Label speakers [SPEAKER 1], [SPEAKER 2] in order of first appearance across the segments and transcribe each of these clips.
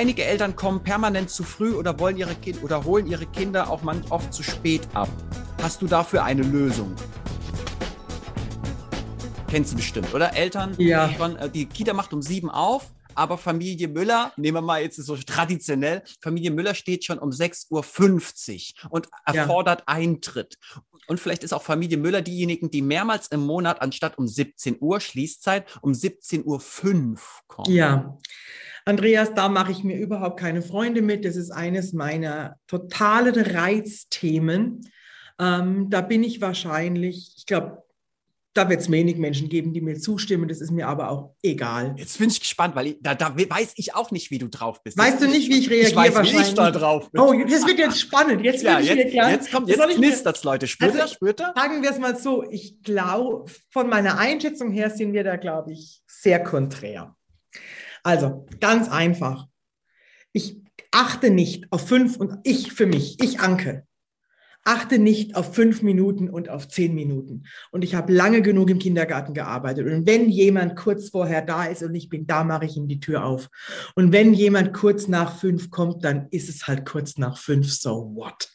[SPEAKER 1] Einige Eltern kommen permanent zu früh oder wollen ihre Kind oder holen ihre Kinder auch manch oft zu spät ab. Hast du dafür eine Lösung? Kennst du bestimmt, oder? Eltern,
[SPEAKER 2] Ja.
[SPEAKER 1] schon, äh, die Kita macht um sieben auf, aber Familie Müller, nehmen wir mal jetzt so traditionell, Familie Müller steht schon um 6.50 Uhr und
[SPEAKER 2] Ja.
[SPEAKER 1] erfordert Eintritt. Und vielleicht ist auch Familie Müller diejenigen, die mehrmals im Monat anstatt um 17 Uhr Schließzeit um 17.05 Uhr kommen.
[SPEAKER 2] Ja. Andreas, da mache ich mir überhaupt keine Freunde mit. Das ist eines meiner totalen Reizthemen. Ähm, da bin ich wahrscheinlich, ich glaube, da wird es wenig Menschen geben, die mir zustimmen. Das ist mir aber auch egal.
[SPEAKER 1] Jetzt bin ich gespannt, weil ich, da, da weiß ich auch nicht, wie du drauf bist.
[SPEAKER 2] Weißt du nicht, wie ich reagiere?
[SPEAKER 1] Ich weiß, wie ich
[SPEAKER 2] wahrscheinlich?
[SPEAKER 1] da drauf bin.
[SPEAKER 2] Oh, das wird jetzt spannend. Jetzt
[SPEAKER 1] ja, jetzt,
[SPEAKER 2] klar.
[SPEAKER 1] jetzt kommt,
[SPEAKER 2] Das
[SPEAKER 1] jetzt
[SPEAKER 2] mir-
[SPEAKER 1] knistert's, Leute. Spürt
[SPEAKER 2] Also-
[SPEAKER 1] spürt ihr?
[SPEAKER 2] Sagen wir es mal so, ich glaube, von meiner Einschätzung her sind wir da, glaube ich, sehr konträr. Also, ganz einfach. Ich achte nicht auf fünf und ich für mich, ich Anke, achte nicht auf fünf Minuten und auf zehn Minuten. Und ich habe lange genug im Kindergarten gearbeitet. Und wenn jemand kurz vorher da ist und ich bin da, mache ich ihm die Tür auf. Und wenn jemand kurz nach fünf kommt, dann ist es halt kurz nach fünf, so what?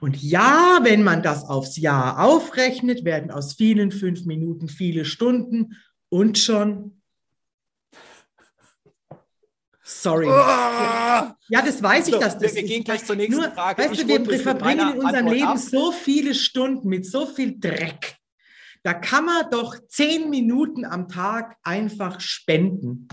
[SPEAKER 2] Und ja, wenn man das aufs Jahr aufrechnet, werden aus vielen fünf Minuten viele Stunden und schon. Sorry.
[SPEAKER 1] Ah!
[SPEAKER 2] Ja, das weiß ich,
[SPEAKER 1] So,
[SPEAKER 2] dass das
[SPEAKER 1] wir, wir
[SPEAKER 2] ist.
[SPEAKER 1] gehen gleich zur nächsten
[SPEAKER 2] Nur,
[SPEAKER 1] Frage.
[SPEAKER 2] weißt
[SPEAKER 1] Ich
[SPEAKER 2] du, wir, verbringen in unserem
[SPEAKER 1] Antwort
[SPEAKER 2] Leben
[SPEAKER 1] ab.
[SPEAKER 2] so viele Stunden mit so viel Dreck. Da kann man doch zehn Minuten am Tag einfach spenden.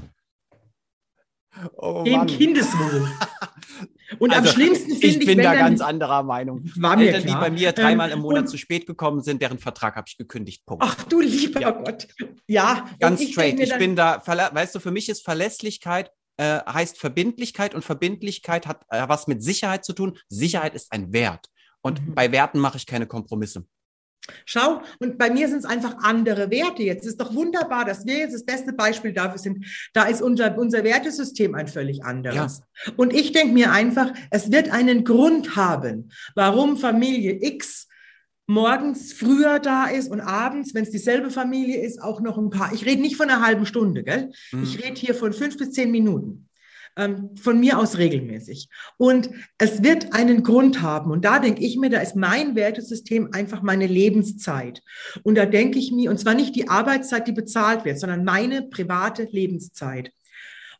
[SPEAKER 1] Oh,
[SPEAKER 2] Dem
[SPEAKER 1] Mann.
[SPEAKER 2] Kindeswohl. Und am
[SPEAKER 1] Also,
[SPEAKER 2] schlimmsten finde ich,
[SPEAKER 1] Ich bin
[SPEAKER 2] wenn
[SPEAKER 1] da
[SPEAKER 2] dann,
[SPEAKER 1] ganz anderer Meinung.
[SPEAKER 2] war mir
[SPEAKER 1] Eltern, die
[SPEAKER 2] klar.
[SPEAKER 1] bei mir dreimal
[SPEAKER 2] Ähm,
[SPEAKER 1] im Monat
[SPEAKER 2] und-
[SPEAKER 1] zu spät gekommen sind, deren Vertrag habe ich gekündigt. Punkt.
[SPEAKER 2] Ach du lieber
[SPEAKER 1] Ja.
[SPEAKER 2] Gott. Ja,
[SPEAKER 1] Ganz straight. Ich bin da, weißt du, für mich ist Verlässlichkeit äh, heißt Verbindlichkeit und Verbindlichkeit hat äh, was mit Sicherheit zu tun. Sicherheit ist ein Wert. Und
[SPEAKER 2] Mhm.
[SPEAKER 1] bei Werten mache ich keine Kompromisse.
[SPEAKER 2] Schau, und bei mir sind es einfach andere Werte jetzt. Es ist doch wunderbar, dass wir jetzt das beste Beispiel dafür sind. Da ist unser, unser Wertesystem ein völlig anderes. Und ich denke mir einfach, es wird einen Grund haben, warum Familie X morgens früher da ist und abends, wenn es dieselbe Familie ist, auch noch ein paar. Ich rede nicht von einer halben Stunde, gell?
[SPEAKER 1] Mhm.
[SPEAKER 2] Ich rede hier von fünf bis zehn Minuten. Ähm, von mir aus regelmäßig. Und es wird einen Grund haben. Und da denke ich mir, da ist mein Wertesystem einfach meine Lebenszeit. Und da denke ich mir, und zwar nicht die Arbeitszeit, die bezahlt wird, sondern meine private Lebenszeit.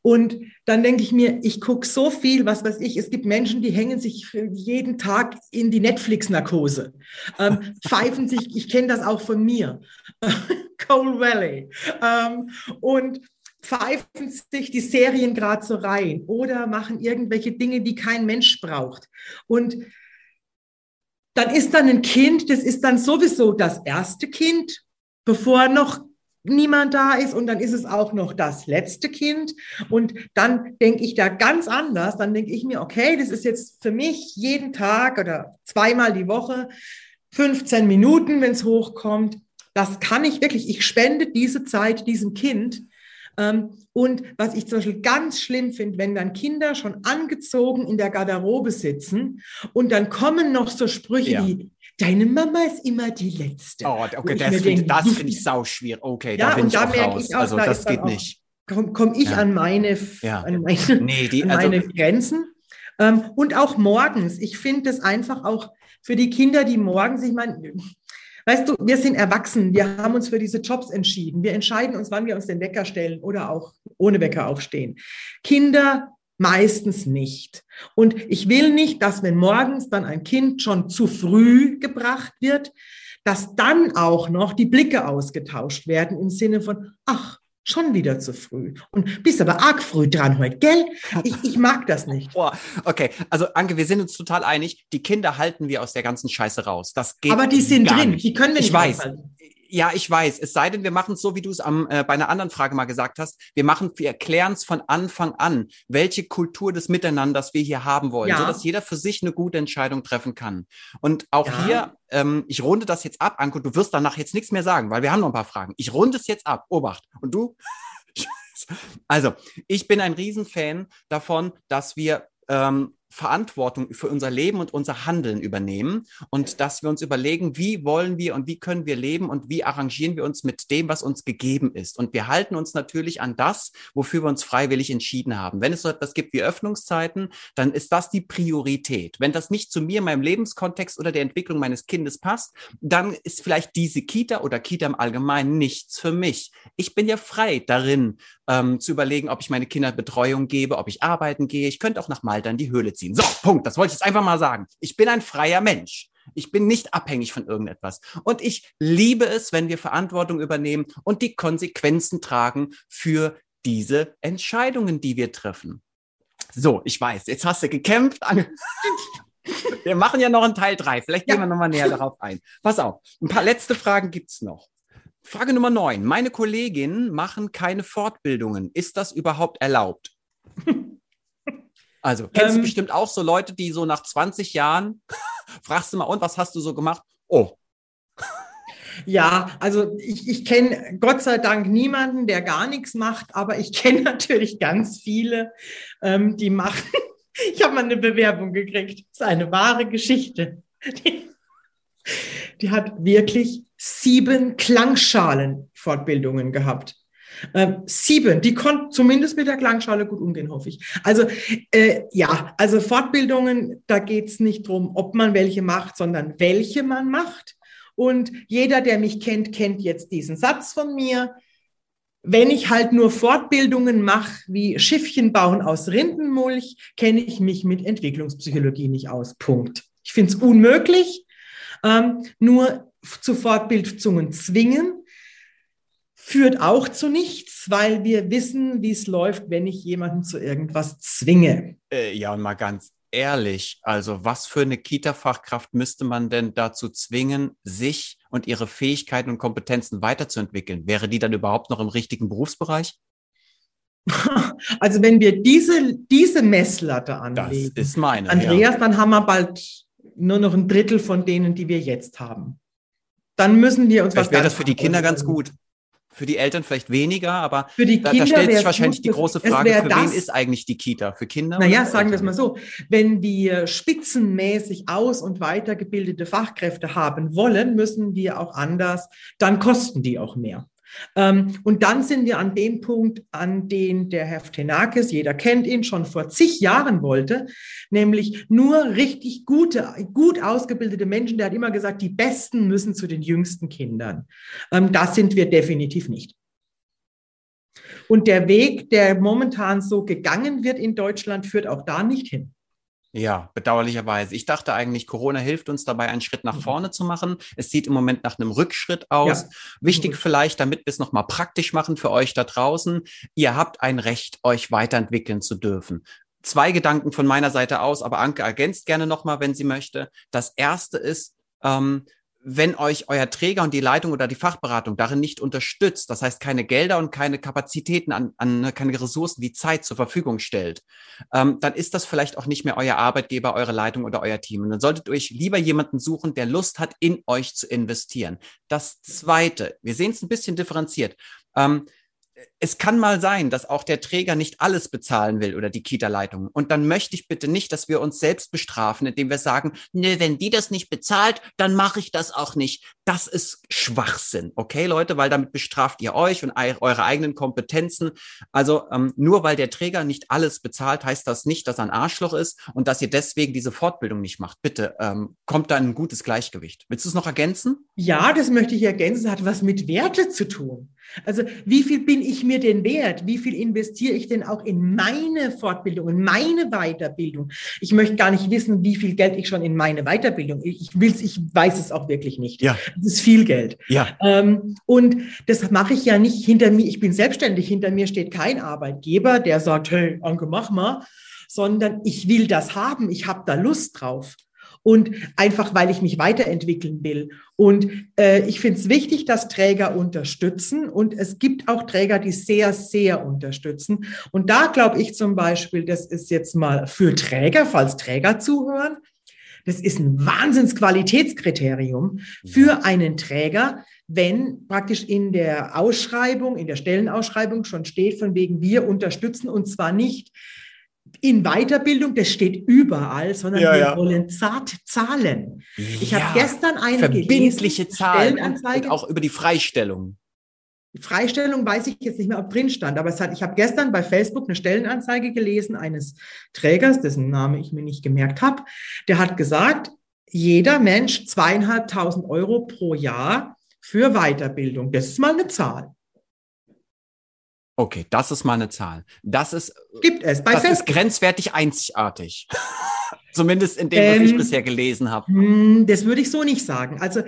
[SPEAKER 2] Und dann denke ich mir, ich gucke so viel, was weiß ich, es gibt Menschen, die hängen sich jeden Tag in die Netflix-Narkose, ähm, pfeifen sich, ich kenne das auch von mir, Coal Valley, ähm, und pfeifen sich die Serien gerade so rein oder machen irgendwelche Dinge, die kein Mensch braucht. Und dann ist dann ein Kind, das ist dann sowieso das erste Kind, bevor noch niemand da ist und dann ist es auch noch das letzte Kind. Und dann denke ich da ganz anders, dann denke ich mir, okay, das ist jetzt für mich jeden Tag oder zweimal die Woche 15 Minuten, wenn es hochkommt, das kann ich wirklich, ich spende diese Zeit diesem Kind. Ähm, und was ich zum Beispiel ganz schlimm finde, wenn dann Kinder schon angezogen in der Garderobe sitzen und dann kommen noch so Sprüche
[SPEAKER 1] Ja.
[SPEAKER 2] wie, deine Mama ist immer die Letzte.
[SPEAKER 1] Oh, okay,
[SPEAKER 2] ich
[SPEAKER 1] das finde
[SPEAKER 2] denke,
[SPEAKER 1] das find ich sau schwierig. Okay,
[SPEAKER 2] Ja,
[SPEAKER 1] da bin
[SPEAKER 2] und
[SPEAKER 1] ich
[SPEAKER 2] da
[SPEAKER 1] auch
[SPEAKER 2] merke
[SPEAKER 1] raus.
[SPEAKER 2] ich auch,
[SPEAKER 1] also
[SPEAKER 2] da
[SPEAKER 1] das geht nicht.
[SPEAKER 2] komme komm ich
[SPEAKER 1] Ja.
[SPEAKER 2] an meine,
[SPEAKER 1] Ja.
[SPEAKER 2] an meine,
[SPEAKER 1] Nee, die,
[SPEAKER 2] an
[SPEAKER 1] also,
[SPEAKER 2] meine Grenzen. Ähm, und auch morgens. Ich finde das einfach auch für die Kinder, die morgens, ich meine, weißt du, wir sind erwachsen, wir haben uns für diese Jobs entschieden. Wir entscheiden uns, wann wir uns den Wecker stellen oder auch ohne Wecker aufstehen. Kinder meistens nicht. Und ich will nicht, dass wenn morgens dann ein Kind schon zu früh gebracht wird, dass dann auch noch die Blicke ausgetauscht werden im Sinne von, ach, schon wieder zu früh. Und bist aber arg früh dran heute, gell? Ich, ich mag das nicht.
[SPEAKER 1] Boah, okay, also Anke, wir sind uns total einig. Die Kinder halten wir aus der ganzen Scheiße raus. Das geht
[SPEAKER 2] Aber die sind drin,
[SPEAKER 1] Nicht.
[SPEAKER 2] die können wir
[SPEAKER 1] Ich
[SPEAKER 2] nicht
[SPEAKER 1] weiß.
[SPEAKER 2] aufhalten.
[SPEAKER 1] Ja, ich weiß. Es sei denn, wir machen es so, wie du es am, äh, bei einer anderen Frage mal gesagt hast. Wir machen, wir erklären es von Anfang an, welche Kultur des Miteinanders wir hier haben wollen,
[SPEAKER 2] Ja.
[SPEAKER 1] so dass jeder für sich eine gute Entscheidung treffen kann. Und auch
[SPEAKER 2] Ja.
[SPEAKER 1] hier, ähm, ich runde das jetzt ab, Anke, du wirst danach jetzt nichts mehr sagen, weil wir haben noch ein paar Fragen. Ich runde es jetzt ab. Obacht. Und du? Also, ich bin ein Riesenfan davon, dass wir ähm, Verantwortung für unser Leben und unser Handeln übernehmen und dass wir uns überlegen, wie wollen wir und wie können wir leben und wie arrangieren wir uns mit dem, was uns gegeben ist. Und wir halten uns natürlich an das, wofür wir uns freiwillig entschieden haben. Wenn es so etwas gibt wie Öffnungszeiten, dann ist das die Priorität. Wenn das nicht zu mir, meinem Lebenskontext oder der Entwicklung meines Kindes passt, dann ist vielleicht diese Kita oder Kita im Allgemeinen nichts für mich. Ich bin ja frei darin, ähm, zu überlegen, ob ich meine Kinder Betreuung gebe, ob ich arbeiten gehe. Ich könnte auch nach Malta in die Höhle ziehen. So, Punkt. Das wollte ich jetzt einfach mal sagen. Ich bin ein freier Mensch. Ich bin nicht abhängig von irgendetwas. Und ich liebe es, wenn wir Verantwortung übernehmen und die Konsequenzen tragen für diese Entscheidungen, die wir treffen. So, ich weiß, jetzt hast du gekämpft. Wir machen ja noch einen Teil drei. Vielleicht gehen ja. wir nochmal näher darauf ein. Pass auf, ein paar letzte Fragen gibt's noch. Frage Nummer neun. Meine Kolleginnen machen keine Fortbildungen. Ist das überhaupt erlaubt? Also, kennst ähm, du bestimmt auch so Leute, die so nach 20 Jahren fragst du mal, und was hast du so gemacht? Oh.
[SPEAKER 2] Ja, also ich, ich kenne Gott sei Dank niemanden, der gar nichts macht, aber ich kenne natürlich ganz viele, ähm, die machen. Ich habe mal eine Bewerbung gekriegt. Das ist eine wahre Geschichte. Die, die hat wirklich sieben Klangschalen-Fortbildungen gehabt. Ähm, sieben, die konnten zumindest mit der Klangschale gut umgehen, hoffe ich. Also äh, ja, also Fortbildungen, da geht es nicht darum, ob man welche macht, sondern welche man macht. Und jeder, der mich kennt, kennt jetzt diesen Satz von mir. Wenn ich halt nur Fortbildungen mache, wie Schiffchen bauen aus Rindenmulch, kenne ich mich mit Entwicklungspsychologie nicht aus. Punkt. Ich finde es unmöglich. Ähm, nur zu Fortbildungen zwingen, führt auch zu nichts, weil wir wissen, wie es läuft, wenn ich jemanden zu irgendwas zwinge.
[SPEAKER 1] Äh, ja, und mal ganz ehrlich, also was für eine Kita-Fachkraft müsste man denn dazu zwingen, sich und ihre Fähigkeiten und Kompetenzen weiterzuentwickeln? Wäre die dann überhaupt noch im richtigen Berufsbereich?
[SPEAKER 2] Also wenn wir diese, diese Messlatte anlegen,
[SPEAKER 1] das ist meine,
[SPEAKER 2] Andreas, ja. dann haben wir bald nur noch ein Drittel von denen, die wir jetzt haben. Dann müssen wir uns
[SPEAKER 1] Vielleicht wäre das für die Kinder ganz gut. Für die Eltern vielleicht weniger, aber für die Kinder da, da stellt sich wahrscheinlich die große Frage, für das, wen ist eigentlich die Kita? Für Kinder?
[SPEAKER 2] Naja, sagen wir es mal so. Wenn wir spitzenmäßig aus- und weitergebildete Fachkräfte haben wollen, müssen wir auch anders, dann kosten die auch mehr. Ähm, und dann sind wir an dem Punkt, an den der Herr Ftenakis, jeder kennt ihn, schon vor zig Jahren wollte, nämlich nur richtig gute, gut ausgebildete Menschen. Der hat immer gesagt, die Besten müssen zu den jüngsten Kindern. Ähm, das sind wir definitiv nicht. Und der Weg, der momentan so gegangen wird in Deutschland, führt auch da nicht hin.
[SPEAKER 1] Ja, bedauerlicherweise. Ich dachte eigentlich, Corona hilft uns dabei, einen Schritt nach mhm. vorne zu machen. Es sieht im Moment nach einem Rückschritt aus. Ja. Wichtig vielleicht, damit wir es nochmal praktisch machen für euch da draußen. Ihr habt ein Recht, euch weiterentwickeln zu dürfen. Zwei Gedanken von meiner Seite aus, aber Anke ergänzt gerne nochmal, wenn sie möchte. Das erste ist, ähm, wenn euch euer Träger und die Leitung oder die Fachberatung darin nicht unterstützt, das heißt keine Gelder und keine Kapazitäten an, an ne, keine Ressourcen wie Zeit zur Verfügung stellt, ähm, dann ist das vielleicht auch nicht mehr euer Arbeitgeber, eure Leitung oder euer Team. Und dann solltet ihr euch lieber jemanden suchen, der Lust hat, in euch zu investieren. Das Zweite, wir sehen es ein bisschen differenziert. Ähm, es kann mal sein, dass auch der Träger nicht alles bezahlen will oder die Kita-Leitung. Und dann möchte ich bitte nicht, dass wir uns selbst bestrafen, indem wir sagen, nee, wenn die das nicht bezahlt, dann mache ich das auch nicht. Das ist Schwachsinn, okay, Leute, weil damit bestraft ihr euch und eure eigenen Kompetenzen. Also ähm, nur weil der Träger nicht alles bezahlt, heißt das nicht, dass er ein Arschloch ist und dass ihr deswegen diese Fortbildung nicht macht. Bitte ähm, kommt da ein gutes Gleichgewicht. Willst du es noch ergänzen?
[SPEAKER 2] Ja, das möchte ich ergänzen. Das hat was mit Werte zu tun. Also wie viel bin ich mir den wert? Wie viel investiere ich denn auch in meine Fortbildung, in meine Weiterbildung? Ich möchte gar nicht wissen, wie viel Geld ich schon in meine Weiterbildung. Ich will's, ich weiß es auch wirklich nicht.
[SPEAKER 1] Ja.
[SPEAKER 2] Das ist viel Geld.
[SPEAKER 1] Ja.
[SPEAKER 2] Ähm, und das mache ich ja nicht hinter mir. Ich bin selbstständig. Hinter mir steht kein Arbeitgeber, der sagt, hey, Anke, mach mal, sondern ich will das haben. Ich habe da Lust drauf und einfach, weil ich mich weiterentwickeln will. Und äh, ich finde es wichtig, dass Träger unterstützen und es gibt auch Träger, die sehr, sehr unterstützen. Und da glaube ich zum Beispiel, das ist jetzt mal für Träger, falls Träger zuhören, das ist ein Wahnsinnsqualitätskriterium für einen Träger, wenn praktisch in der Ausschreibung, in der Stellenausschreibung schon steht, von wegen wir unterstützen und zwar nicht in Weiterbildung, das steht überall, sondern ja, wir ja. wollen zart zahlen. Ich ja, habe gestern eine
[SPEAKER 1] verbindliche gelesen, Zahlen und, auch über die Freistellung.
[SPEAKER 2] Die Freistellung weiß ich jetzt nicht mehr, ob drin stand, aber es hat, ich habe gestern bei Facebook eine Stellenanzeige gelesen eines Trägers, dessen Name ich mir nicht gemerkt habe. Der hat gesagt, jeder Mensch zweieinhalbtausend Euro pro Jahr für Weiterbildung. Das ist mal eine Zahl.
[SPEAKER 1] Okay, das ist mal eine Zahl. Das ist,
[SPEAKER 2] Gibt es
[SPEAKER 1] bei das ist grenzwertig einzigartig. Zumindest in dem, was ähm, ich bisher gelesen habe. Hm,
[SPEAKER 2] das würde ich so nicht sagen. Also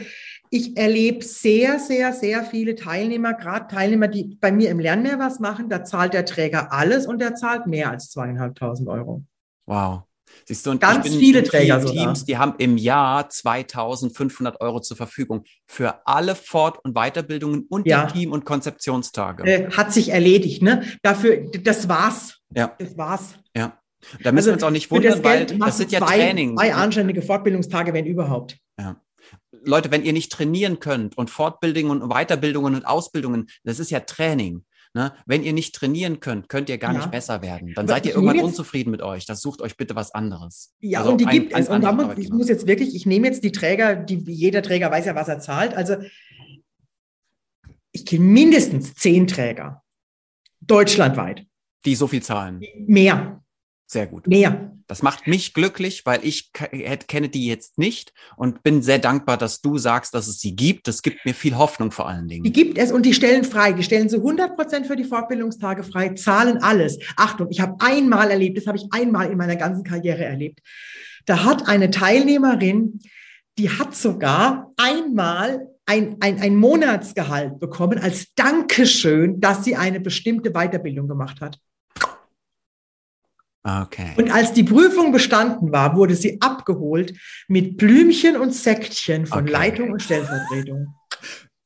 [SPEAKER 2] ich erlebe sehr, sehr, sehr viele Teilnehmer, gerade Teilnehmer, die bei mir im Lernmehr was machen, da zahlt der Träger alles und der zahlt mehr als zweieinhalbtausend Euro.
[SPEAKER 1] Wow.
[SPEAKER 2] Siehst du, und Ganz viele Träger
[SPEAKER 1] Teams, die haben im Jahr 2500 Euro zur Verfügung für alle Fort- und Weiterbildungen und ja. die Team- und Konzeptionstage.
[SPEAKER 2] Äh, hat sich erledigt, ne? Dafür, das war's.
[SPEAKER 1] Ja.
[SPEAKER 2] Das war's.
[SPEAKER 1] Ja. Da müssen also, wir uns auch nicht wundern, das weil das sind ja zwei, Trainings.
[SPEAKER 2] Zwei anständige Fortbildungstage, wenn überhaupt.
[SPEAKER 1] Ja. Leute, wenn ihr nicht trainieren könnt und Fortbildungen und Weiterbildungen und Ausbildungen, das ist ja Training. Ne? Wenn ihr nicht trainieren könnt, könnt ihr gar ja. nicht besser werden. Dann Aber seid ihr irgendwann jetzt, unzufrieden mit euch. Das sucht euch bitte was anderes.
[SPEAKER 2] Ja, also und die ein, gibt es. Und da muss, ich muss jetzt wirklich, ich nehme jetzt die Träger, die, jeder Träger weiß ja, was er zahlt. Also ich kenne mindestens zehn Träger. Deutschlandweit.
[SPEAKER 1] Die so viel zahlen.
[SPEAKER 2] Mehr.
[SPEAKER 1] Sehr gut.
[SPEAKER 2] Mehr.
[SPEAKER 1] Das macht mich glücklich, weil ich kenne die jetzt nicht und bin sehr dankbar, dass du sagst, dass es sie gibt. Das gibt mir viel Hoffnung vor allen Dingen.
[SPEAKER 2] Die gibt es und die stellen frei. Die stellen so 100 Prozent für die Fortbildungstage frei, zahlen alles. Achtung, ich habe einmal erlebt, das habe ich einmal in meiner ganzen Karriere erlebt. Da hat eine Teilnehmerin, die hat sogar einmal ein, ein, ein Monatsgehalt bekommen als Dankeschön, dass sie eine bestimmte Weiterbildung gemacht hat.
[SPEAKER 1] Okay.
[SPEAKER 2] Und als die Prüfung bestanden war, wurde sie abgeholt mit Blümchen und Säckchen von okay. Leitung und Stellvertretung.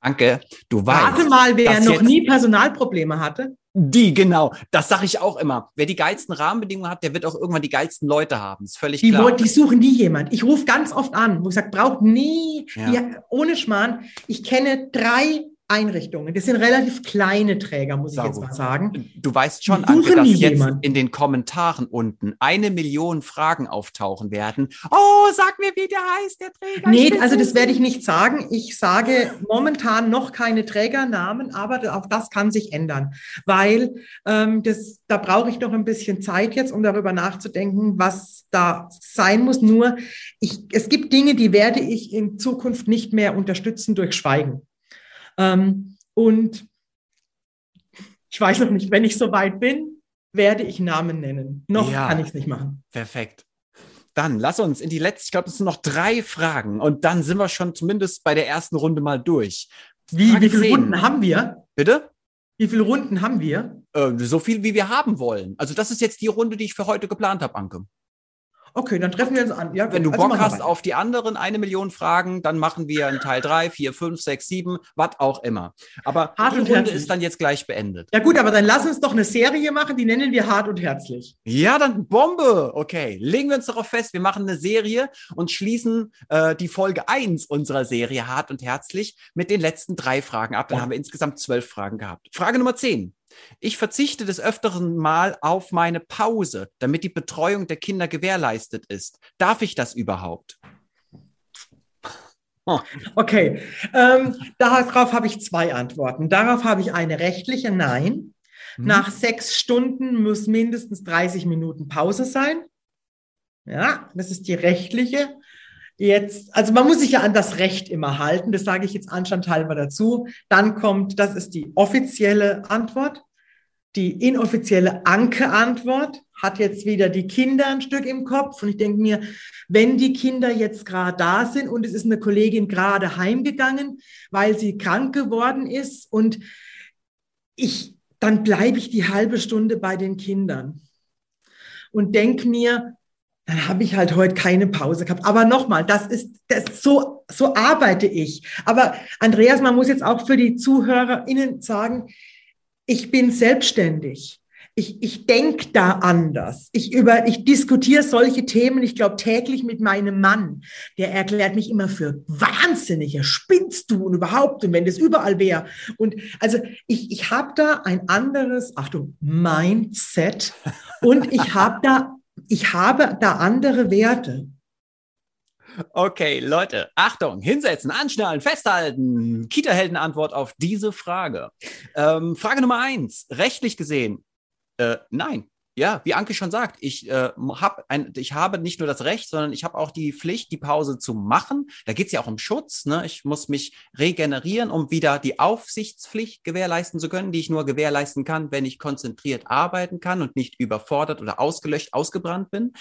[SPEAKER 1] Danke. Du weißt.
[SPEAKER 2] Warte mal, wer noch nie Personalprobleme hatte.
[SPEAKER 1] Die, genau. Das sage ich auch immer. Wer die geilsten Rahmenbedingungen hat, der wird auch irgendwann die geilsten Leute haben. Ist völlig
[SPEAKER 2] die,
[SPEAKER 1] klar.
[SPEAKER 2] Die suchen nie jemand. Ich rufe ganz oft an, wo ich sage, braucht nie, ja. Ja, ohne Schmarrn. Ich kenne drei Einrichtungen. Das sind relativ kleine Träger, muss Sau ich jetzt mal sagen.
[SPEAKER 1] Du weißt schon, Anke, dass jetzt jemand. in den Kommentaren unten eine Million Fragen auftauchen werden. Oh, sag mir, wie der heißt, der Träger.
[SPEAKER 2] Nee, also das werde ich nicht sagen. Ich sage momentan noch keine Trägernamen, aber auch das kann sich ändern, weil ähm, das, da brauche ich noch ein bisschen Zeit jetzt, um darüber nachzudenken, was da sein muss. Nur, ich, es gibt Dinge, die werde ich in Zukunft nicht mehr unterstützen durch Schweigen. Ähm, und ich weiß noch nicht, wenn ich so weit bin, werde ich Namen nennen. Noch ja, kann ich es nicht machen.
[SPEAKER 1] Perfekt. Dann lass uns in die letzte, ich glaube, es sind noch drei Fragen und dann sind wir schon zumindest bei der ersten Runde mal durch.
[SPEAKER 2] Wie, wie viele 10. Runden haben wir?
[SPEAKER 1] Bitte?
[SPEAKER 2] Wie viele Runden haben wir?
[SPEAKER 1] Äh, so viel, wie wir haben wollen. Also das ist jetzt die Runde, die ich für heute geplant habe, Anke.
[SPEAKER 2] Okay, dann treffen wir uns an.
[SPEAKER 1] Ja, Wenn du also Bock hast auf die anderen eine Million Fragen, dann machen wir einen Teil drei, vier, fünf, sechs, sieben, was auch immer. Aber hart die Runde herzlich. ist dann jetzt gleich beendet.
[SPEAKER 2] Ja gut, aber dann lass uns doch eine Serie machen, die nennen wir hart und herzlich.
[SPEAKER 1] Ja, dann Bombe. Okay, legen wir uns darauf fest, wir machen eine Serie und schließen äh, die Folge eins unserer Serie hart und herzlich mit den letzten drei Fragen ab. Dann ja. haben wir insgesamt zwölf Fragen gehabt. Frage Nummer zehn. Ich verzichte des öfteren mal auf meine Pause, damit die Betreuung der Kinder gewährleistet ist. Darf ich das überhaupt?
[SPEAKER 2] Oh. Okay, ähm, darauf habe ich zwei Antworten. Darauf habe ich eine rechtliche Nein. Hm. Nach sechs Stunden muss mindestens 30 Minuten Pause sein. Ja, das ist die rechtliche. Jetzt, also man muss sich ja an das Recht immer halten, das sage ich jetzt anstandhalber dazu. Dann kommt, das ist die offizielle Antwort. Die inoffizielle Anke-Antwort hat jetzt wieder die Kinder ein Stück im Kopf. Und ich denke mir, wenn die Kinder jetzt gerade da sind und es ist eine Kollegin gerade heimgegangen, weil sie krank geworden ist und ich, dann bleibe ich die halbe Stunde bei den Kindern und denke mir, dann habe ich halt heute keine Pause gehabt. Aber nochmal, das ist, das so, so arbeite ich. Aber Andreas, man muss jetzt auch für die ZuhörerInnen sagen, ich bin selbstständig. ich, ich denke da anders. Ich, über, ich diskutiere solche Themen, ich glaube, täglich mit meinem Mann. Der erklärt mich immer für wahnsinnig. Ja, spinnst du und überhaupt und wenn das überall wäre. Und also ich, ich habe da ein anderes, Achtung, Mindset und ich habe da, ich habe da andere Werte.
[SPEAKER 1] Okay, Leute, Achtung, hinsetzen, anschnallen, festhalten. Kita-Helden-Antwort auf diese Frage. Ähm, Frage Nummer eins. Rechtlich gesehen, äh, nein. Ja, wie Anke schon sagt, ich, äh, hab ein, ich habe nicht nur das Recht, sondern ich habe auch die Pflicht, die Pause zu machen. Da geht es ja auch um Schutz. Ne? Ich muss mich regenerieren, um wieder die Aufsichtspflicht gewährleisten zu können, die ich nur gewährleisten kann, wenn ich konzentriert arbeiten kann und nicht überfordert oder ausgelöscht, ausgebrannt bin.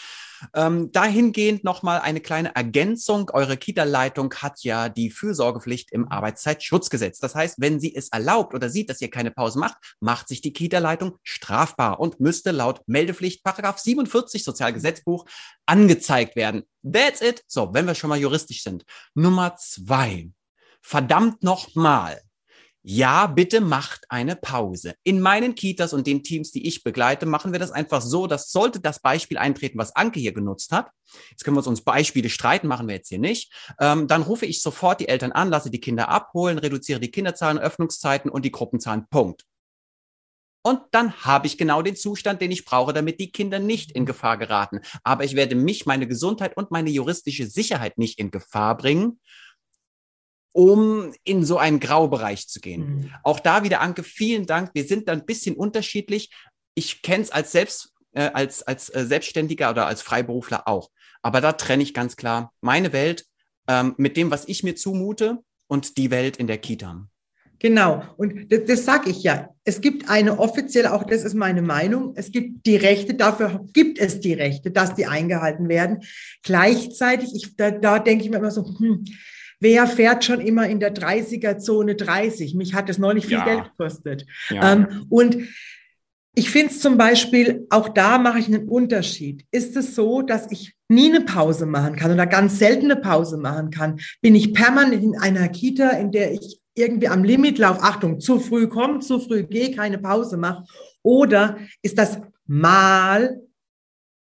[SPEAKER 1] Ähm, dahingehend nochmal eine kleine Ergänzung. Eure Kita-Leitung hat ja die Fürsorgepflicht im Arbeitszeitschutzgesetz. Das heißt, wenn sie es erlaubt oder sieht, dass ihr keine Pause macht, macht sich die Kita-Leitung strafbar und müsste laut Meldepflicht Paragraph 47 Sozialgesetzbuch angezeigt werden. That's it. So, wenn wir schon mal juristisch sind. Nummer zwei. Verdammt nochmal. Ja, bitte macht eine Pause. In meinen Kitas und den Teams, die ich begleite, machen wir das einfach so, dass sollte das Beispiel eintreten, was Anke hier genutzt hat, jetzt können wir uns Beispiele streiten, machen wir jetzt hier nicht, ähm, dann rufe ich sofort die Eltern an, lasse die Kinder abholen, reduziere die Kinderzahlen, Öffnungszeiten und die Gruppenzahlen. Punkt. Und dann habe ich genau den Zustand, den ich brauche, damit die Kinder nicht in Gefahr geraten. Aber ich werde mich, meine Gesundheit und meine juristische Sicherheit nicht in Gefahr bringen, um in so einen Graubereich zu gehen. Mhm. Auch da wieder, Anke, vielen Dank. Wir sind da ein bisschen unterschiedlich. Ich kenne es als selbst äh, als als äh, Selbstständiger oder als Freiberufler auch. Aber da trenne ich ganz klar meine Welt ähm, mit dem, was ich mir zumute und die Welt in der Kita.
[SPEAKER 2] Genau, und das, das sage ich ja. Es gibt eine offizielle, auch das ist meine Meinung, es gibt die Rechte, dafür gibt es die Rechte, dass die eingehalten werden. Gleichzeitig, ich, da, da denke ich mir immer so, hm, wer fährt schon immer in der 30er-Zone 30? Mich hat das neulich viel ja. Geld gekostet. Ja. Ähm, und ich finde es zum Beispiel, auch da mache ich einen Unterschied. Ist es so, dass ich nie eine Pause machen kann oder ganz selten eine Pause machen kann? Bin ich permanent in einer Kita, in der ich irgendwie am Limit laufe, Achtung, zu früh komme, zu früh gehe, keine Pause mache? Oder ist das mal,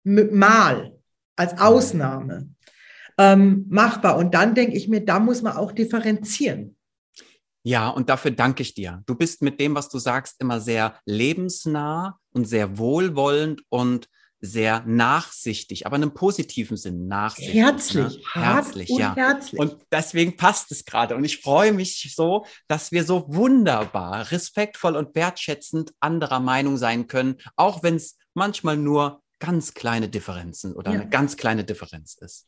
[SPEAKER 2] mal als Ausnahme ähm, machbar? Und dann denke ich mir, da muss man auch differenzieren.
[SPEAKER 1] Ja, und dafür danke ich dir. Du bist mit dem, was du sagst, immer sehr lebensnah und sehr wohlwollend und sehr nachsichtig, aber in einem positiven Sinn nachsichtig.
[SPEAKER 2] Herzlich,
[SPEAKER 1] ne? herzlich, und ja.
[SPEAKER 2] Herzlich.
[SPEAKER 1] Und deswegen passt es gerade. Und ich freue mich so, dass wir so wunderbar, respektvoll und wertschätzend anderer Meinung sein können, auch wenn es manchmal nur ganz kleine Differenzen oder ja. eine ganz kleine Differenz ist.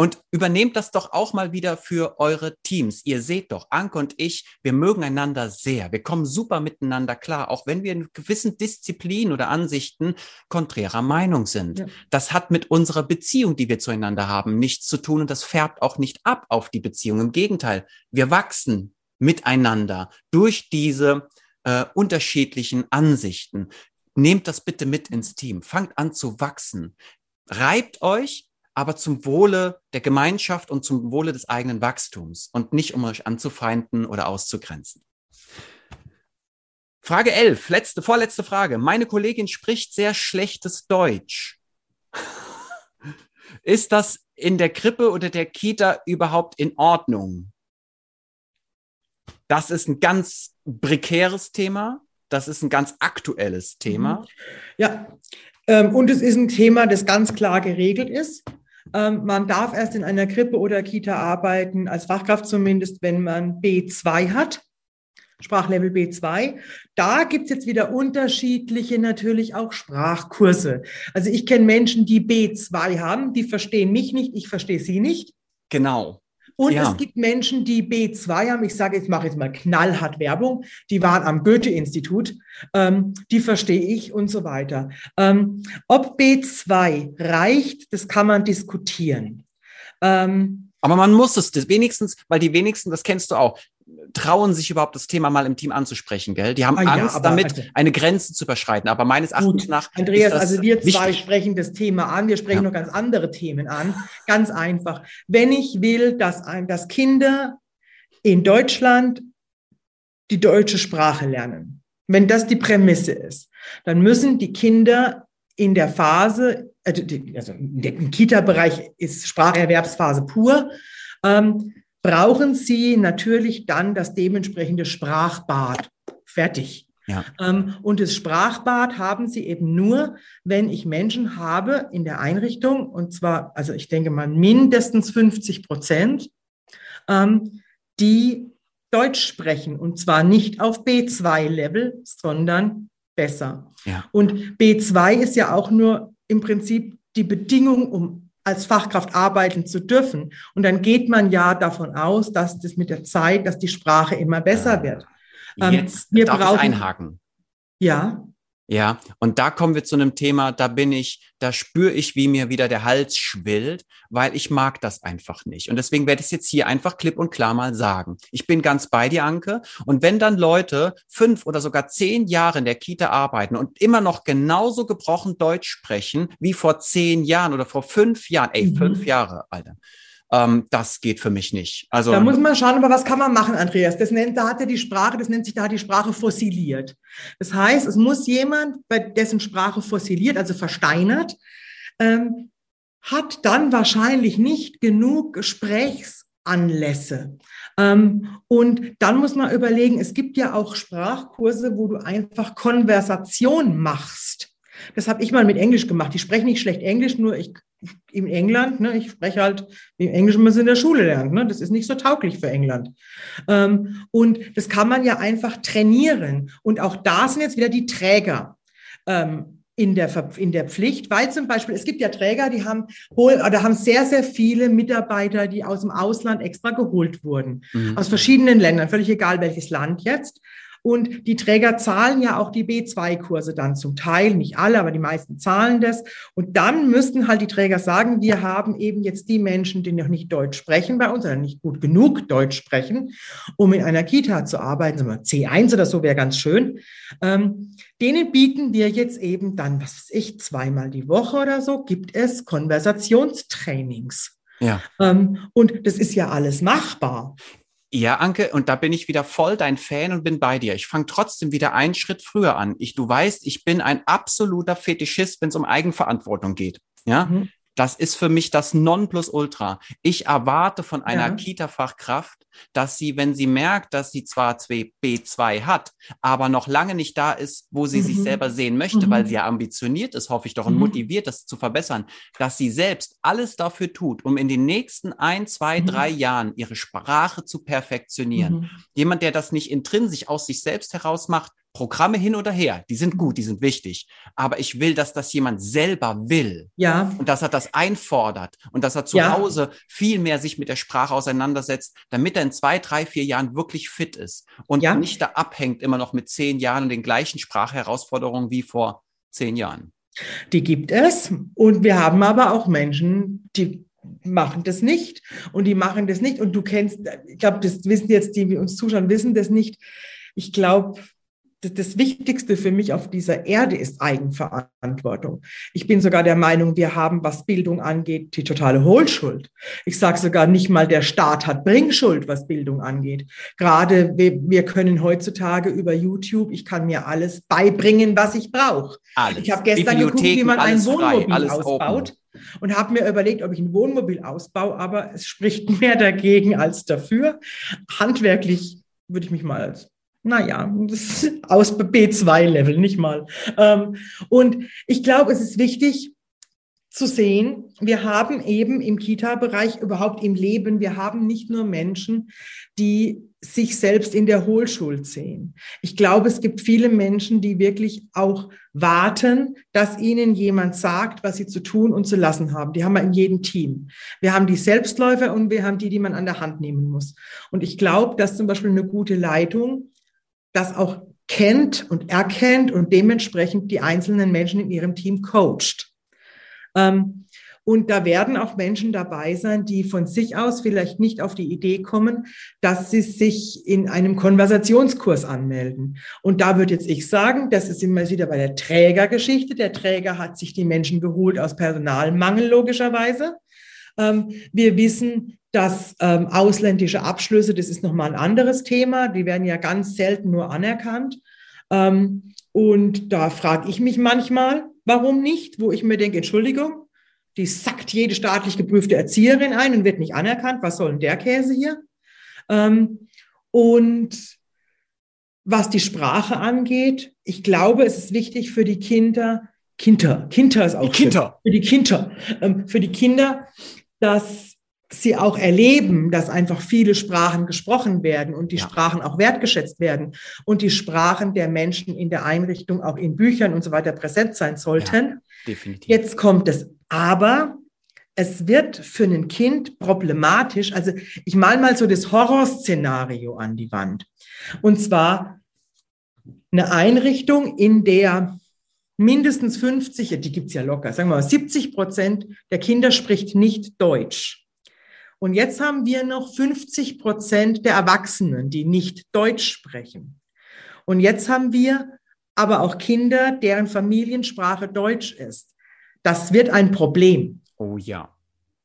[SPEAKER 1] Und übernehmt das doch auch mal wieder für eure Teams. Ihr seht doch, Anke und ich, wir mögen einander sehr. Wir kommen super miteinander klar, auch wenn wir in gewissen Disziplinen oder Ansichten konträrer Meinung sind. Ja. Das hat mit unserer Beziehung, die wir zueinander haben, nichts zu tun und das färbt auch nicht ab auf die Beziehung. Im Gegenteil, wir wachsen miteinander durch diese äh, unterschiedlichen Ansichten. Nehmt das bitte mit ins Team. Fangt an zu wachsen. Reibt euch, aber zum Wohle der Gemeinschaft und zum Wohle des eigenen Wachstums und nicht um euch anzufeinden oder auszugrenzen. Frage 11, letzte, vorletzte Frage. Meine Kollegin spricht sehr schlechtes Deutsch. Ist das in der Krippe oder der Kita überhaupt in Ordnung? Das ist ein ganz prekäres Thema. Das ist ein ganz aktuelles Thema.
[SPEAKER 2] Ja, ähm, und es ist ein Thema, das ganz klar geregelt ist. Ähm, man darf erst in einer Krippe oder Kita arbeiten, als Fachkraft zumindest, wenn man B2 hat. Sprachlevel B2. Da gibt's jetzt wieder unterschiedliche natürlich auch Sprachkurse. Also ich kenne Menschen, die B2 haben, die verstehen mich nicht, ich verstehe sie nicht.
[SPEAKER 1] Genau.
[SPEAKER 2] Und ja. es gibt Menschen, die B2 haben. Ich sage, ich mache jetzt mal knallhart Werbung. Die waren am Goethe-Institut. Ähm, die verstehe ich und so weiter. Ähm, ob B2 reicht, das kann man diskutieren.
[SPEAKER 1] Ähm, aber man muss es wenigstens, weil die wenigsten, das kennst du auch, trauen sich überhaupt das Thema mal im Team anzusprechen, gell? Die haben ah, Angst ja, damit, also, eine Grenze zu überschreiten. Aber meines Erachtens gut, nach.
[SPEAKER 2] Andreas, also wir zwei wichtig. sprechen das Thema an, wir sprechen ja. noch ganz andere Themen an. Ganz einfach. Wenn ich will, dass, ein, dass Kinder in Deutschland die deutsche Sprache lernen, wenn das die Prämisse ist, dann müssen die Kinder in der Phase, also, also im Kita-Bereich ist Spracherwerbsphase pur, ähm, brauchen sie natürlich dann das dementsprechende Sprachbad. Fertig. Ja. Ähm, und das Sprachbad haben sie eben nur, wenn ich Menschen habe in der Einrichtung, und zwar, also ich denke mal mindestens 50 Prozent, ähm, die Deutsch sprechen. Und zwar nicht auf B2-Level, sondern besser. Ja. Und B2 ist ja auch nur im Prinzip die Bedingung, um als Fachkraft arbeiten zu dürfen. Und dann geht man ja davon aus, dass das mit der Zeit, dass die Sprache immer besser wird.
[SPEAKER 1] Ähm, Jetzt wir darf brauchen, ich einhaken.
[SPEAKER 2] Ja.
[SPEAKER 1] Ja, und da kommen wir zu einem Thema, da bin ich, da spüre ich, wie mir wieder der Hals schwillt, weil ich mag das einfach nicht. Und deswegen werde ich es jetzt hier einfach klipp und klar mal sagen. Ich bin ganz bei dir, Anke. Und wenn dann Leute fünf oder sogar zehn Jahre in der Kita arbeiten und immer noch genauso gebrochen Deutsch sprechen wie vor zehn Jahren oder vor fünf Jahren, ey, mhm. fünf Jahre, Alter ähm, das geht für mich nicht. Also
[SPEAKER 2] da muss man schauen, aber was kann man machen, Andreas? Das nennt, da hat er die Sprache, das nennt sich da die Sprache fossiliert. Das heißt, es muss jemand, bei dessen Sprache fossiliert, also versteinert, ähm, hat dann wahrscheinlich nicht genug Gesprächsanlässe. Ähm, und dann muss man überlegen, es gibt ja auch Sprachkurse, wo du einfach Konversation machst. Das habe ich mal mit Englisch gemacht. Ich spreche nicht schlecht Englisch, nur ich in England, ne, ich spreche halt wie Englisch, wenn man es in der Schule lernt. Ne, das ist nicht so tauglich für England. Ähm, und das kann man ja einfach trainieren. Und auch da sind jetzt wieder die Träger. Ähm, in der, in der Pflicht, weil zum Beispiel, es gibt ja Träger, die haben, oder haben sehr, sehr viele Mitarbeiter, die aus dem Ausland extra geholt wurden. Mhm. Aus verschiedenen Ländern, völlig egal welches Land jetzt. Und die Träger zahlen ja auch die B2-Kurse dann zum Teil, nicht alle, aber die meisten zahlen das. Und dann müssten halt die Träger sagen, wir haben eben jetzt die Menschen, die noch nicht Deutsch sprechen bei uns oder nicht gut genug Deutsch sprechen, um in einer Kita zu arbeiten, sagen wir C1 oder so wäre ganz schön. Ähm, denen bieten wir jetzt eben dann, was weiß ich, zweimal die Woche oder so, gibt es Konversationstrainings. Ja. Ähm, und das ist ja alles machbar.
[SPEAKER 1] Ja, Anke, und da bin ich wieder voll dein Fan und bin bei dir. Ich fange trotzdem wieder einen Schritt früher an. Ich, du weißt, ich bin ein absoluter Fetischist, wenn es um Eigenverantwortung geht. Ja, mhm. Das ist für mich das Nonplusultra. Ich erwarte von einer ja. Kita-Fachkraft, dass sie, wenn sie merkt, dass sie zwar B2 hat, aber noch lange nicht da ist, wo sie mhm. sich selber sehen möchte, mhm. weil sie ja ambitioniert ist, hoffe ich doch, und mhm. motiviert, das zu verbessern, dass sie selbst alles dafür tut, um in den nächsten ein, zwei, mhm. drei Jahren ihre Sprache zu perfektionieren. Mhm. Jemand, der das nicht intrinsisch aus sich selbst heraus macht, Programme hin oder her, die sind gut, die sind wichtig. Aber ich will, dass das jemand selber will.
[SPEAKER 2] Ja.
[SPEAKER 1] Und dass er das einfordert und dass er zu ja. Hause viel mehr sich mit der Sprache auseinandersetzt, damit er in zwei, drei, vier Jahren wirklich fit ist und ja. nicht da abhängt immer noch mit zehn Jahren und den gleichen Sprachherausforderungen wie vor zehn Jahren.
[SPEAKER 2] Die gibt es. Und wir haben aber auch Menschen, die machen das nicht und die machen das nicht. Und du kennst, ich glaube, das wissen jetzt die, die uns zuschauen, wissen das nicht. Ich glaube, das Wichtigste für mich auf dieser Erde ist Eigenverantwortung. Ich bin sogar der Meinung, wir haben, was Bildung angeht, die totale Hohlschuld. Ich sage sogar nicht mal, der Staat hat Bringschuld, was Bildung angeht. Gerade wir, wir können heutzutage über YouTube, ich kann mir alles beibringen, was ich brauche. Ich habe gestern geguckt, wie man ein Wohnmobil ausbaut. Open und habe mir überlegt, ob ich ein Wohnmobil ausbaue, aber es spricht mehr dagegen als dafür. Handwerklich würde ich mich mal als naja, aus B2-Level, nicht mal. Ähm, und ich glaube, es ist wichtig zu sehen, wir haben eben im Kita-Bereich überhaupt im Leben, wir haben nicht nur Menschen, die sich selbst in der Hohlschuld sehen. Ich glaube, es gibt viele Menschen, die wirklich auch warten, dass ihnen jemand sagt, was sie zu tun und zu lassen haben. Die haben wir in jedem Team. Wir haben die Selbstläufer und wir haben die, die man an der Hand nehmen muss. Und ich glaube, dass zum Beispiel eine gute Leitung das auch kennt und erkennt und dementsprechend die einzelnen Menschen in ihrem Team coacht. Ähm, und da werden auch Menschen dabei sein, die von sich aus vielleicht nicht auf die Idee kommen, dass sie sich in einem Konversationskurs anmelden. Und da würde jetzt ich sagen, das ist immer wieder bei der Trägergeschichte. Der Träger hat sich die Menschen geholt aus Personalmangel logischerweise. Ähm, wir wissen, dass ähm, ausländische Abschlüsse, das ist nochmal ein anderes Thema, die werden ja ganz selten nur anerkannt. Ähm, und da frage ich mich manchmal, warum nicht, wo ich mir denke, Entschuldigung, die sackt jede staatlich geprüfte Erzieherin ein und wird nicht anerkannt. Was soll denn der Käse hier? Ähm, und was die Sprache angeht, ich glaube, es ist wichtig für die Kinder, Kinder, Kinder ist auch
[SPEAKER 1] die Kinder.
[SPEAKER 2] für die Kinder, ähm, für die Kinder, dass sie auch erleben, dass einfach viele Sprachen gesprochen werden und die ja. Sprachen auch wertgeschätzt werden und die Sprachen der Menschen in der Einrichtung auch in Büchern und so weiter präsent sein sollten. Ja, definitiv. Jetzt kommt es aber, es wird für ein Kind problematisch. Also ich mal mal so das Horrorszenario an die Wand. Und zwar eine Einrichtung, in der mindestens 50, die gibt's ja locker, sagen wir mal 70 Prozent der Kinder spricht nicht Deutsch. Und jetzt haben wir noch 50 Prozent der Erwachsenen, die nicht Deutsch sprechen. Und jetzt haben wir aber auch Kinder, deren Familiensprache Deutsch ist. Das wird ein Problem.
[SPEAKER 1] Oh ja.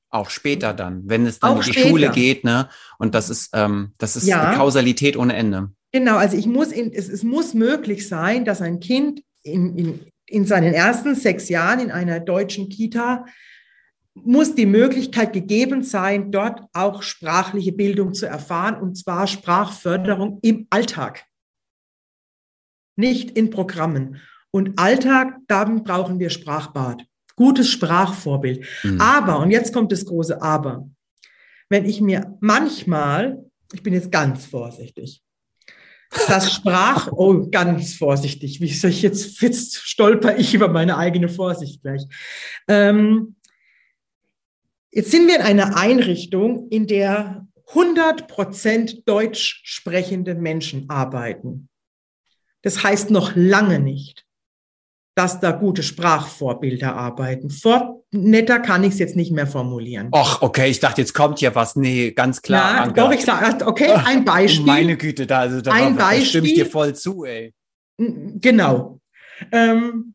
[SPEAKER 1] Auch später dann, wenn es dann auch in die später. Schule geht, ne? Und das ist, ähm, das ist ja. Kausalität ohne Ende.
[SPEAKER 2] Genau, also ich muss in, es, es muss möglich sein, dass ein Kind in, in, in seinen ersten sechs Jahren in einer deutschen Kita muss die Möglichkeit gegeben sein, dort auch sprachliche Bildung zu erfahren, und zwar Sprachförderung im Alltag, nicht in Programmen. Und Alltag, dann brauchen wir Sprachbad, gutes Sprachvorbild. Mhm. Aber, und jetzt kommt das große Aber, wenn ich mir manchmal, ich bin jetzt ganz vorsichtig, das Sprach, oh, ganz vorsichtig, wie soll ich jetzt, jetzt stolper ich über meine eigene Vorsicht gleich. Ähm, Jetzt sind wir in einer Einrichtung, in der 100 Prozent deutsch sprechende Menschen arbeiten. Das heißt noch lange nicht, dass da gute Sprachvorbilder arbeiten. Vor netter kann ich es jetzt nicht mehr formulieren.
[SPEAKER 1] Ach, okay, ich dachte, jetzt kommt hier was. Nee, ganz klar.
[SPEAKER 2] Ja, doch, ich sage, okay, ein Beispiel.
[SPEAKER 1] Meine Güte, da, also, da,
[SPEAKER 2] ein Beispiel, da
[SPEAKER 1] stimme ich dir voll zu, ey.
[SPEAKER 2] Genau. Ähm,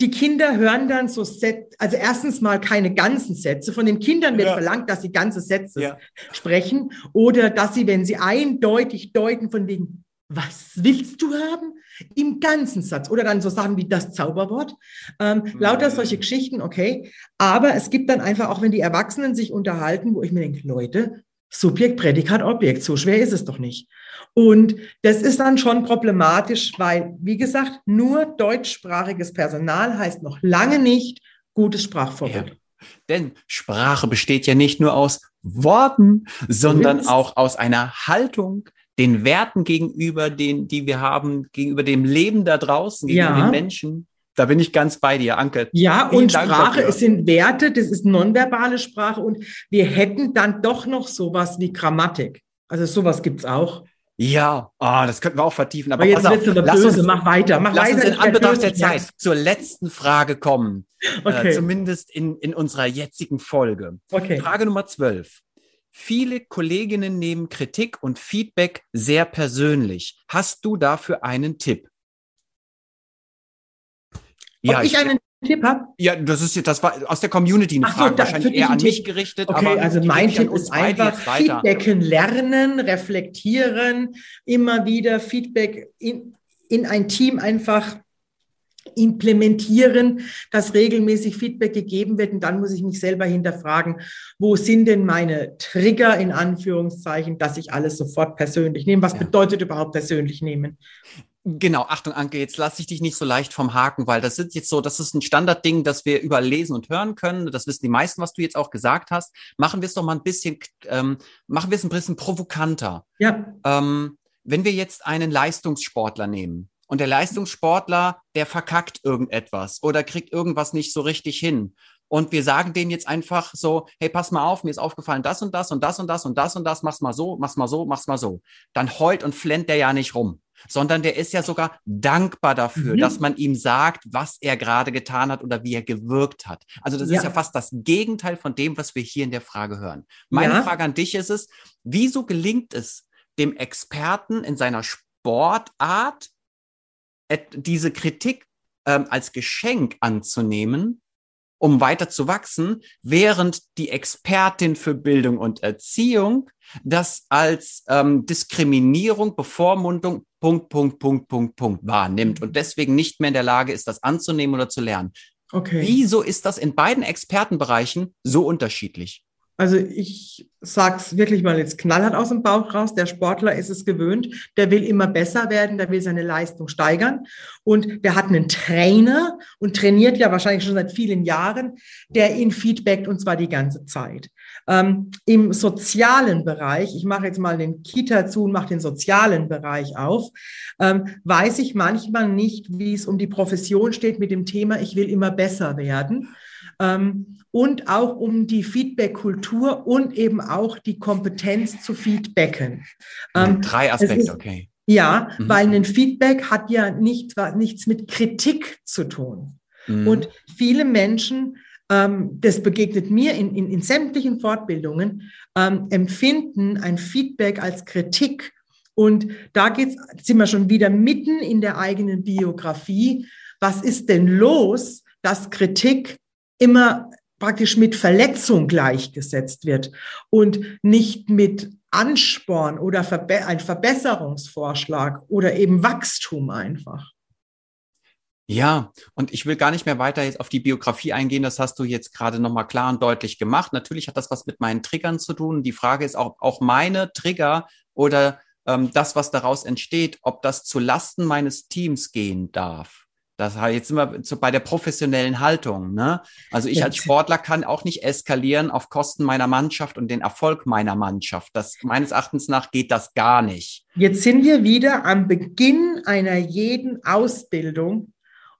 [SPEAKER 2] die Kinder hören dann so Set, also erstens mal keine ganzen Sätze. Von den Kindern wird ja. verlangt, dass sie ganze Sätze ja. sprechen oder dass sie, wenn sie eindeutig deuten von wegen, was willst du haben? Im ganzen Satz. Oder dann so Sachen wie das Zauberwort. Ähm, mhm. Lauter solche Geschichten, okay. Aber es gibt dann einfach, auch wenn die Erwachsenen sich unterhalten, wo ich mir denke, Leute, Subjekt, Prädikat, Objekt, so schwer ist es doch nicht. Und das ist dann schon problematisch, weil, wie gesagt, nur deutschsprachiges Personal heißt noch lange nicht gutes Sprachvorbild. Ja.
[SPEAKER 1] Denn Sprache besteht ja nicht nur aus Worten, sondern auch aus einer Haltung, den Werten gegenüber, den, die wir haben, gegenüber dem Leben da draußen, gegenüber ja. den Menschen. Da bin ich ganz bei dir, Anke.
[SPEAKER 2] Ja, Vielen und Dank Sprache, dafür. es sind Werte, das ist nonverbale Sprache und wir hätten dann doch noch sowas wie Grammatik. Also sowas gibt's auch.
[SPEAKER 1] Ja, oh, das könnten wir auch vertiefen.
[SPEAKER 2] Aber, aber jetzt wird es lass böse, uns, mach weiter. Mach
[SPEAKER 1] lass
[SPEAKER 2] weiter,
[SPEAKER 1] uns in Anbetracht der Zeit ja. zur letzten Frage kommen. Äh, okay. Äh, zumindest in, in unserer jetzigen Folge. Okay. Frage Nummer 12. Viele Kolleginnen nehmen Kritik und Feedback sehr persönlich. Hast du dafür einen Tipp?
[SPEAKER 2] Ja, Ob ich, ich einen Tipp habe?
[SPEAKER 1] Ja, das ist das war aus der Community eine Ach Frage, so, wahrscheinlich eher an mich gerichtet.
[SPEAKER 2] Okay, also mein Tipp ist einfach Feedbacken lernen, reflektieren, immer wieder Feedback in, in ein Team einfach implementieren, dass regelmäßig Feedback gegeben wird. Und dann muss ich mich selber hinterfragen, wo sind denn meine Trigger in Anführungszeichen, dass ich alles sofort persönlich nehme? Was ja. bedeutet überhaupt persönlich nehmen?
[SPEAKER 1] Genau, Achtung, Anke, jetzt lasse ich dich nicht so leicht vom Haken, weil das ist jetzt so, das ist ein Standardding, das wir überall lesen und hören können. Das wissen die meisten, was du jetzt auch gesagt hast. Machen wir es doch mal ein bisschen, ähm, machen wir es ein bisschen provokanter. Ja. Ähm, wenn wir jetzt einen Leistungssportler nehmen und der Leistungssportler, der verkackt irgendetwas oder kriegt irgendwas nicht so richtig hin. Und wir sagen denen jetzt einfach so, hey, pass mal auf, mir ist aufgefallen, das und das und das und das und das und das, mach's mal so, mach's mal so, mach's mal so. Dann heult und flennt der ja nicht rum sondern der ist ja sogar dankbar dafür, mhm. dass man ihm sagt, was er gerade getan hat oder wie er gewirkt hat. Also das ja. ist ja fast das Gegenteil von dem, was wir hier in der Frage hören. Meine ja. Frage an dich ist es, wieso gelingt es dem Experten in seiner Sportart, diese Kritik ähm, als Geschenk anzunehmen um weiter zu wachsen, während die Expertin für Bildung und Erziehung das als ähm, Diskriminierung, Bevormundung, Punkt, Punkt, Punkt, Punkt, Punkt wahrnimmt und deswegen nicht mehr in der Lage ist, das anzunehmen oder zu lernen. Okay. Wieso ist das in beiden Expertenbereichen so unterschiedlich?
[SPEAKER 2] Also ich sag's wirklich mal jetzt knallhart aus dem Bauch raus. Der Sportler ist es gewöhnt. Der will immer besser werden. Der will seine Leistung steigern. Und der hat einen Trainer und trainiert ja wahrscheinlich schon seit vielen Jahren, der ihn feedbackt und zwar die ganze Zeit. Ähm, Im sozialen Bereich, ich mache jetzt mal den Kita zu und mache den sozialen Bereich auf, ähm, weiß ich manchmal nicht, wie es um die Profession steht mit dem Thema, ich will immer besser werden. Ähm, und auch um die Feedback-Kultur und eben auch die Kompetenz zu feedbacken.
[SPEAKER 1] Ähm, Drei Aspekte, ist, okay.
[SPEAKER 2] Ja, mhm. weil ein Feedback hat ja nicht, nichts mit Kritik zu tun. Mhm. Und viele Menschen, ähm, das begegnet mir in, in, in sämtlichen Fortbildungen, ähm, empfinden ein Feedback als Kritik. Und da geht's, sind wir schon wieder mitten in der eigenen Biografie. Was ist denn los, dass Kritik immer praktisch mit Verletzung gleichgesetzt wird und nicht mit Ansporn oder Verbe ein Verbesserungsvorschlag oder eben Wachstum einfach.
[SPEAKER 1] Ja, und ich will gar nicht mehr weiter jetzt auf die Biografie eingehen. Das hast du jetzt gerade nochmal klar und deutlich gemacht. Natürlich hat das was mit meinen Triggern zu tun. Die Frage ist auch, auch meine Trigger oder ähm, das, was daraus entsteht, ob das zu Lasten meines Teams gehen darf. Das heißt, jetzt sind wir zu, bei der professionellen Haltung. Ne? Also ich als Sportler kann auch nicht eskalieren auf Kosten meiner Mannschaft und den Erfolg meiner Mannschaft. Das meines Erachtens nach geht das gar nicht.
[SPEAKER 2] Jetzt sind wir wieder am Beginn einer jeden Ausbildung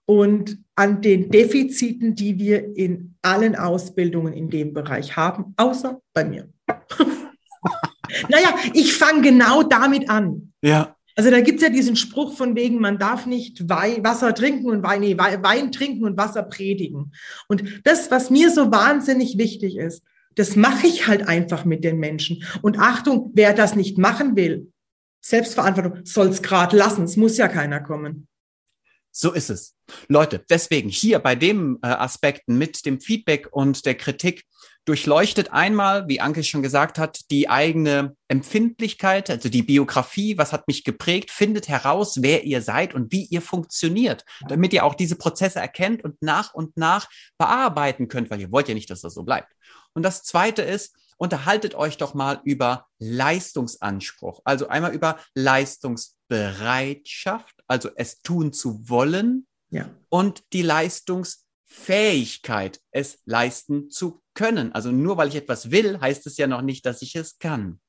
[SPEAKER 2] und an den Defiziten, die wir in allen Ausbildungen in dem Bereich haben, außer bei mir. naja, ich fange genau damit an.
[SPEAKER 1] Ja.
[SPEAKER 2] Also da gibt's ja diesen Spruch von wegen, man darf nicht Wein, Wasser trinken und Wein, nee, Wein trinken und Wasser predigen. Und das, was mir so wahnsinnig wichtig ist, das mache ich halt einfach mit den Menschen. Und Achtung, wer das nicht machen will, Selbstverantwortung, soll's grad lassen. Es muss ja keiner kommen.
[SPEAKER 1] So ist es. Leute, deswegen hier bei dem äh, Aspekten mit dem Feedback und der Kritik durchleuchtet einmal, wie Anke schon gesagt hat, die eigene Empfindlichkeit, also die Biografie, was hat mich geprägt, findet heraus, wer ihr seid und wie ihr funktioniert, damit ihr auch diese Prozesse erkennt und nach und nach bearbeiten könnt, weil ihr wollt ja nicht, dass das so bleibt. Und das zweite ist, unterhaltet euch doch mal über Leistungsanspruch, also einmal über Leistungsbereitschaft, also es tun zu wollen ja. und die Leistungsfähigkeit, es leisten zu können. Also nur weil ich etwas will, heißt es ja noch nicht, dass ich es kann.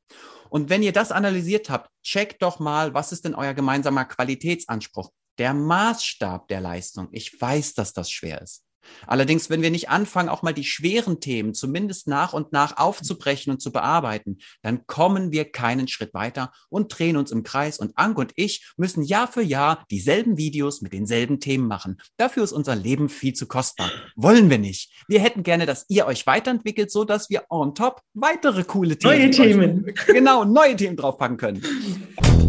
[SPEAKER 1] Und wenn ihr das analysiert habt, checkt doch mal, was ist denn euer gemeinsamer Qualitätsanspruch? Der Maßstab der Leistung. Ich weiß, dass das schwer ist. Allerdings, wenn wir nicht anfangen, auch mal die schweren Themen zumindest nach und nach aufzubrechen und zu bearbeiten, dann kommen wir keinen Schritt weiter und drehen uns im Kreis. Und Ank und ich müssen Jahr für Jahr dieselben Videos mit denselben Themen machen. Dafür ist unser Leben viel zu kostbar. Wollen wir nicht. Wir hätten gerne, dass ihr euch weiterentwickelt, so dass wir on top weitere coole Themen,
[SPEAKER 2] neue Themen,
[SPEAKER 1] genau, neue Themen draufpacken können.